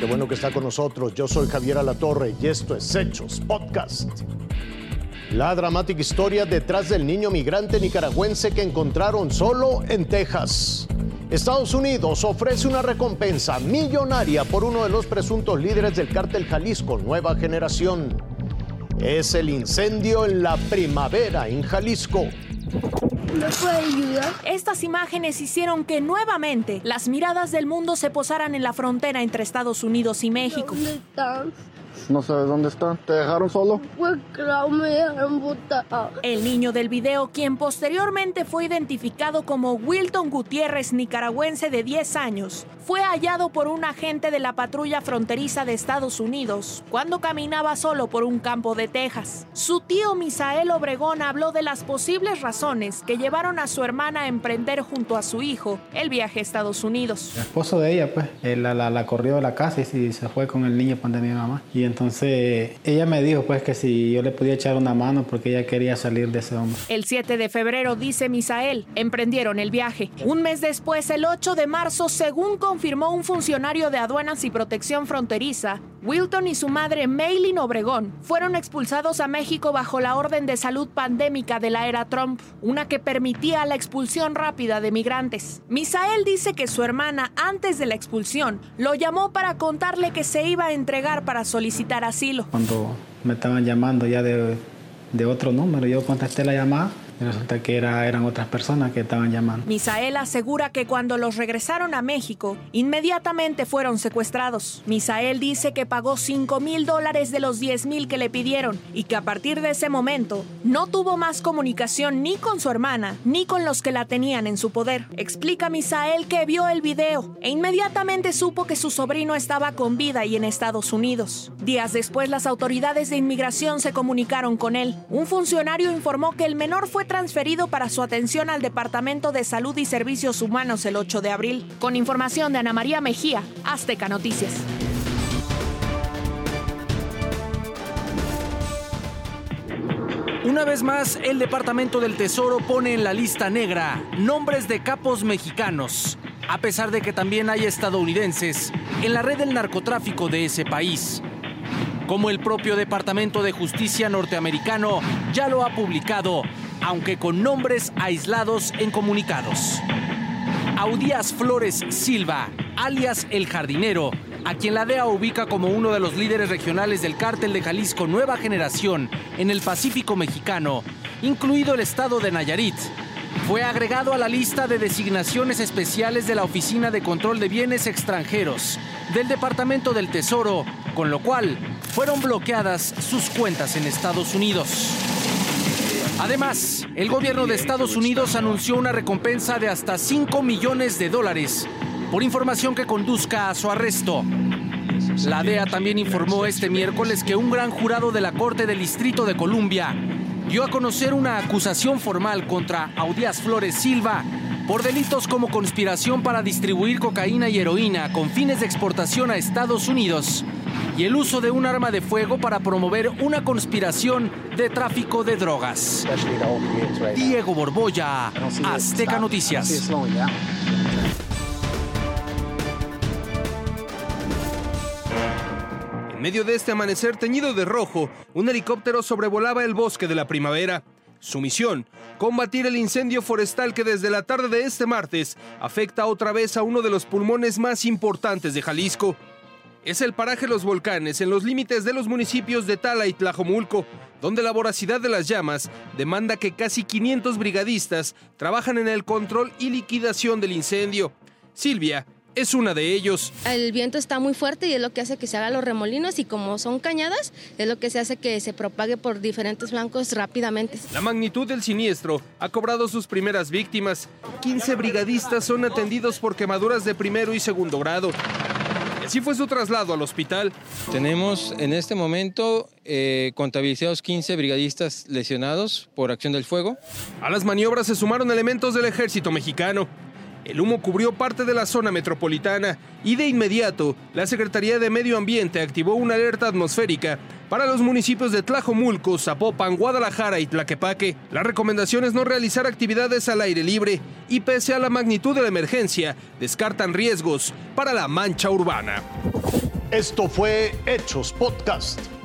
Qué bueno que está con nosotros. Yo soy Javier Alatorre y esto es Hechos Podcast. La dramática historia detrás del niño migrante nicaragüense que encontraron solo en Texas. Estados Unidos ofrece una recompensa millonaria por uno de los presuntos líderes del cártel Jalisco Nueva Generación. Es el incendio en la primavera en Jalisco. ¿Me puede ayudar? Estas imágenes hicieron que nuevamente las miradas del mundo se posaran en la frontera entre Estados Unidos y México. ¿Dónde están? No sé dónde están. ¿Te dejaron solo? Pues claro, me dejaron botar. El niño del video, quien posteriormente fue identificado como Wilton Gutiérrez, nicaragüense de 10 años, fue hallado por un agente de la patrulla fronteriza de Estados Unidos cuando caminaba solo por un campo de Texas. Su tío Misael Obregón habló de las posibles razones que llevaron a su hermana a emprender junto a su hijo el viaje a Estados Unidos. El esposo de ella, pues, él la, la, la corrió de la casa y se fue con el niño pues, de mi mamá. Y entonces ella me dijo, pues, que si yo le podía echar una mano porque ella quería salir de ese hombre. El 7 de febrero, dice Misael, emprendieron el viaje. Un mes después, el 8 de marzo, según confirmó un funcionario de aduanas y protección fronteriza, Wilton y su madre Maylin Obregón fueron expulsados a México bajo la orden de salud pandémica de la era Trump, una que permitía la expulsión rápida de migrantes. Misael dice que su hermana, antes de la expulsión, lo llamó para contarle que se iba a entregar para solicitar asilo. Cuando me estaban llamando ya de, de otro número, yo contesté la llamada y resulta que era, eran otras personas que estaban llamando. Misael asegura que cuando los regresaron a México, inmediatamente fueron secuestrados. Misael dice que pagó 5 mil dólares de los 10 mil que le pidieron y que a partir de ese momento no tuvo más comunicación ni con su hermana ni con los que la tenían en su poder. Explica Misael que vio el video e inmediatamente supo que su sobrino estaba con vida y en Estados Unidos. Días después, las autoridades de inmigración se comunicaron con él. Un funcionario informó que el menor fue transferido para su atención al Departamento de Salud y Servicios Humanos el 8 de abril. Con información de Ana María Mejía, Azteca Noticias. Una vez más, el Departamento del Tesoro pone en la lista negra nombres de capos mexicanos, a pesar de que también hay estadounidenses en la red del narcotráfico de ese país. Como el propio Departamento de Justicia norteamericano ya lo ha publicado, aunque con nombres aislados en comunicados. Audías Flores Silva, alias El Jardinero, a quien la DEA ubica como uno de los líderes regionales del cártel de Jalisco Nueva Generación en el Pacífico mexicano, incluido el estado de Nayarit, fue agregado a la lista de designaciones especiales de la Oficina de Control de Bienes Extranjeros del Departamento del Tesoro, con lo cual fueron bloqueadas sus cuentas en Estados Unidos. Además, el gobierno de Estados Unidos anunció una recompensa de hasta 5 millones de dólares por información que conduzca a su arresto. La DEA también informó este miércoles que un gran jurado de la Corte del Distrito de Columbia dio a conocer una acusación formal contra Audías Flores Silva por delitos como conspiración para distribuir cocaína y heroína con fines de exportación a Estados Unidos y el uso de un arma de fuego para promover una conspiración de tráfico de drogas. Diego Borbolla, Azteca Noticias. En medio de este amanecer teñido de rojo, un helicóptero sobrevolaba el bosque de la primavera. Su misión, combatir el incendio forestal que desde la tarde de este martes afecta otra vez a uno de los pulmones más importantes de Jalisco. Es el paraje Los Volcanes, en los límites de los municipios de Tala y Tlajomulco, donde la voracidad de las llamas demanda que casi 500 brigadistas trabajan en el control y liquidación del incendio. Silvia es una de ellos. El viento está muy fuerte y es lo que hace que se hagan los remolinos y como son cañadas, es lo que se hace que se propague por diferentes flancos rápidamente. La magnitud del siniestro ha cobrado sus primeras víctimas. 15 brigadistas son atendidos por quemaduras de primero y segundo grado. Y así fue su traslado al hospital. Tenemos en este momento eh, contabilizados 15 brigadistas lesionados por acción del fuego. A las maniobras se sumaron elementos del ejército mexicano. El humo cubrió parte de la zona metropolitana y de inmediato la Secretaría de Medio Ambiente activó una alerta atmosférica para los municipios de Tlajomulco, Zapopan, Guadalajara y Tlaquepaque. La recomendación es no realizar actividades al aire libre y pese a la magnitud de la emergencia, descartan riesgos para la mancha urbana. Esto fue Hechos Podcast.